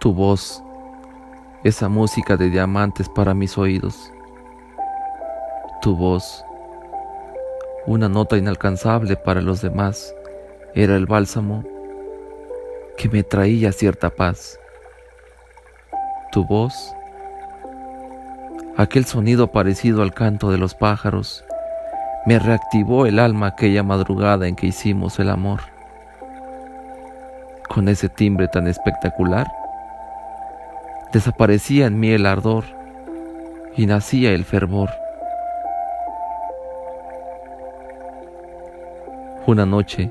Tu voz, esa música de diamantes para mis oídos. Tu voz, una nota inalcanzable para los demás, era el bálsamo que me traía cierta paz. Tu voz, aquel sonido parecido al canto de los pájaros, me reactivó el alma aquella madrugada en que hicimos el amor. Con ese timbre tan espectacular, desaparecía en mí el ardor y nacía el fervor. Una noche,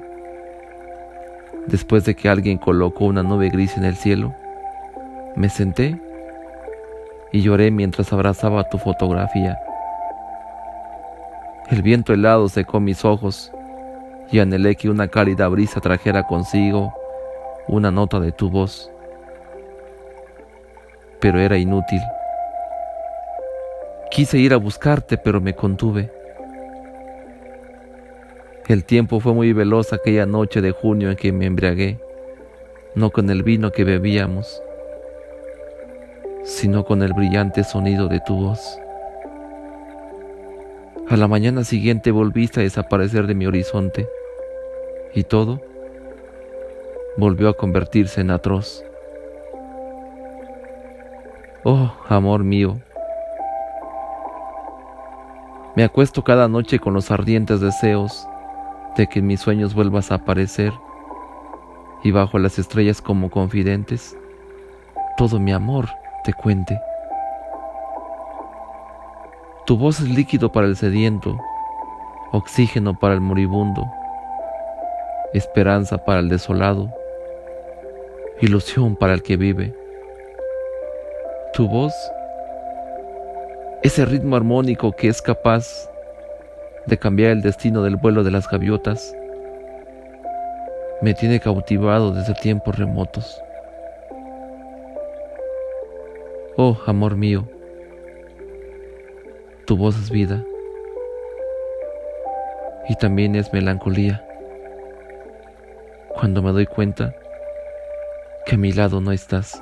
después de que alguien colocó una nube gris en el cielo, me senté y lloré mientras abrazaba tu fotografía. El viento helado secó mis ojos y anhelé que una cálida brisa trajera consigo una nota de tu voz. Pero era inútil. Quise ir a buscarte, pero me contuve. El tiempo fue muy veloz aquella noche de junio en que me embriagué, no con el vino que bebíamos, sino con el brillante sonido de tu voz. A la mañana siguiente volviste a desaparecer de mi horizonte y todo volvió a convertirse en atroz. Oh, amor mío, me acuesto cada noche con los ardientes deseos de que en mis sueños vuelvas a aparecer y bajo las estrellas como confidentes, todo mi amor te cuente. Tu voz es líquido para el sediento, oxígeno para el moribundo, esperanza para el desolado, ilusión para el que vive. Tu voz, ese ritmo armónico que es capaz de cambiar el destino del vuelo de las gaviotas, me tiene cautivado desde tiempos remotos. Oh, amor mío, tu voz es vida y también es melancolía. Cuando me doy cuenta que a mi lado no estás.